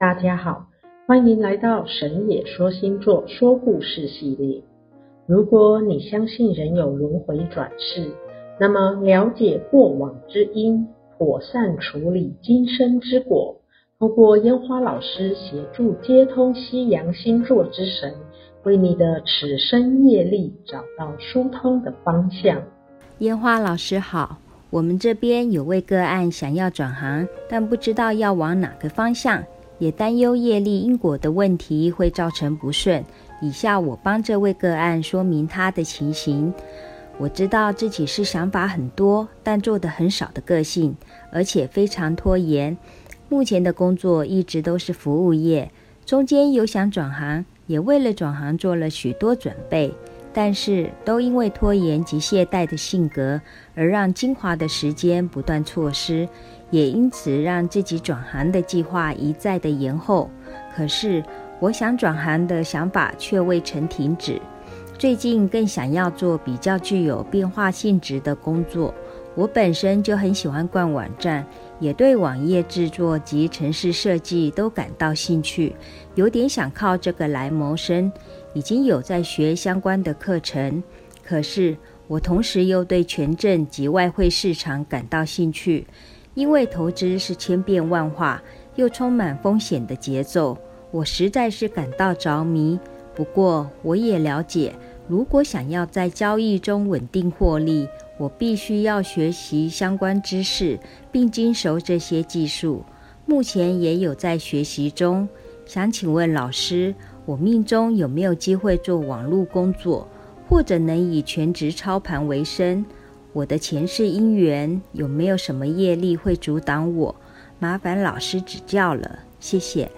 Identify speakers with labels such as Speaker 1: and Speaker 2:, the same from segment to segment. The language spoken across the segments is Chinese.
Speaker 1: 大家好，欢迎来到神野说星座说故事系列。如果你相信人有轮回转世，那么了解过往之因，妥善处理今生之果，通过烟花老师协助接通西洋星座之神，为你的此生业力找到疏通的方向。
Speaker 2: 烟花老师好，我们这边有位个案想要转行，但不知道要往哪个方向。也担忧业力因果的问题会造成不顺。以下我帮这位个案说明他的情形。我知道自己是想法很多，但做得很少的个性，而且非常拖延。目前的工作一直都是服务业，中间有想转行，也为了转行做了许多准备，但是都因为拖延及懈怠的性格，而让精华的时间不断错失。也因此让自己转行的计划一再的延后，可是我想转行的想法却未曾停止。最近更想要做比较具有变化性质的工作。我本身就很喜欢逛网站，也对网页制作及程式设计都感到兴趣，有点想靠这个来谋生。已经有在学相关的课程，可是我同时又对权证及外汇市场感到兴趣。因为投资是千变万化，又充满风险的节奏，我实在是感到着迷。不过，我也了解，如果想要在交易中稳定获利，我必须要学习相关知识，并精熟这些技术。目前也有在学习中。想请问老师，我命中有没有机会做网络工作，或者能以全职操盘为生？我的前世姻缘有没有什么业力会阻挡我？麻烦老师指教了，谢谢。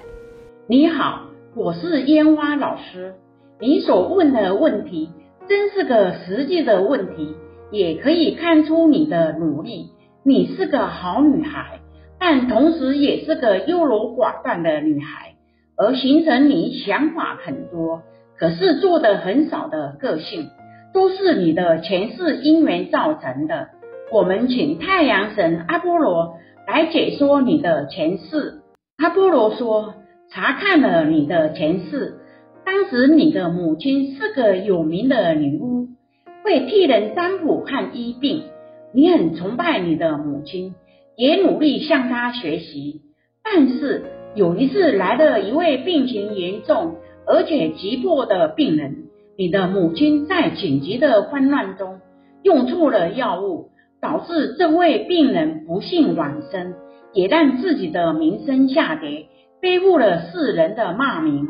Speaker 3: 你好，我是烟花老师。你所问的问题真是个实际的问题，也可以看出你的努力。你是个好女孩，但同时也是个优柔寡断的女孩，而形成你想法很多，可是做的很少的个性。都是你的前世因缘造成的。我们请太阳神阿波罗来解说你的前世。阿波罗说，查看了你的前世，当时你的母亲是个有名的女巫，会替人占卜和医病。你很崇拜你的母亲，也努力向她学习。但是有一次来了一位病情严重而且急迫的病人。你的母亲在紧急的慌乱中用错了药物，导致这位病人不幸往生，也让自己的名声下跌，背负了世人的骂名。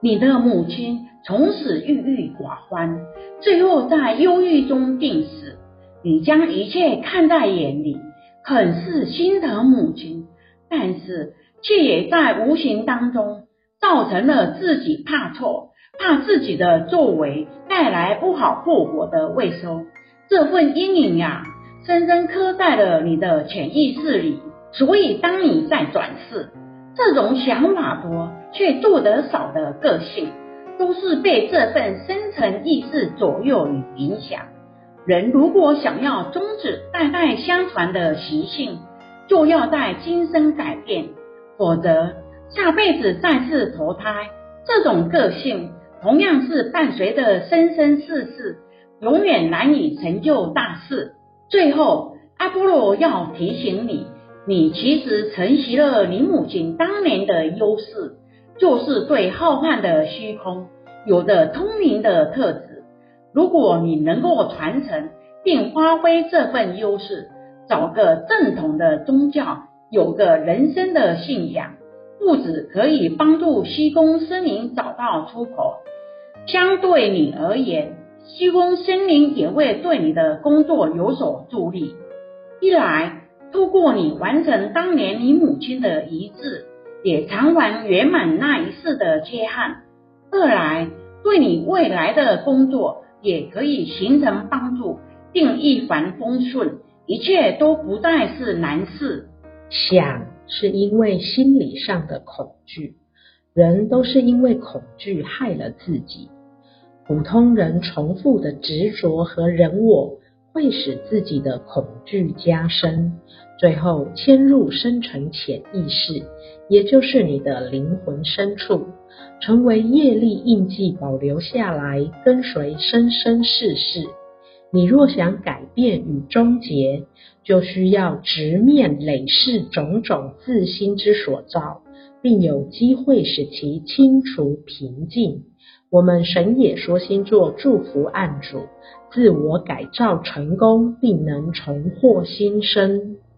Speaker 3: 你的母亲从此郁郁寡欢，最后在忧郁中病死。你将一切看在眼里，很是心疼母亲，但是却也在无形当中造成了自己怕错。怕自己的作为带来不好后果的未收，这份阴影呀，深深刻在了你的潜意识里。所以，当你在转世，这种想法多却做得少的个性，都是被这份深层意识左右与影响。人如果想要终止代代相传的习性，就要在今生改变，否则下辈子再次投胎，这种个性。同样是伴随着生生世世，永远难以成就大事。最后，阿波罗要提醒你，你其实承袭了你母亲当年的优势，就是对浩瀚的虚空有着通灵的特质。如果你能够传承并发挥这份优势，找个正统的宗教，有个人生的信仰，不止可以帮助虚空生灵找到出口。相对你而言，虚空生灵也会对你的工作有所助力。一来，透过你完成当年你母亲的遗志，也偿还圆满那一世的缺憾；二来，对你未来的工作也可以形成帮助，并一帆风顺，一切都不再是难事。
Speaker 1: 想是因为心理上的恐惧，人都是因为恐惧害了自己。普通人重复的执着和人我，会使自己的恐惧加深，最后迁入深层潜意识，也就是你的灵魂深处，成为业力印记，保留下来，跟随生生世世。你若想改变与终结，就需要直面累世种种自心之所造，并有机会使其清除平静。我们神也说星座祝福案主自我改造成功，并能重获新生。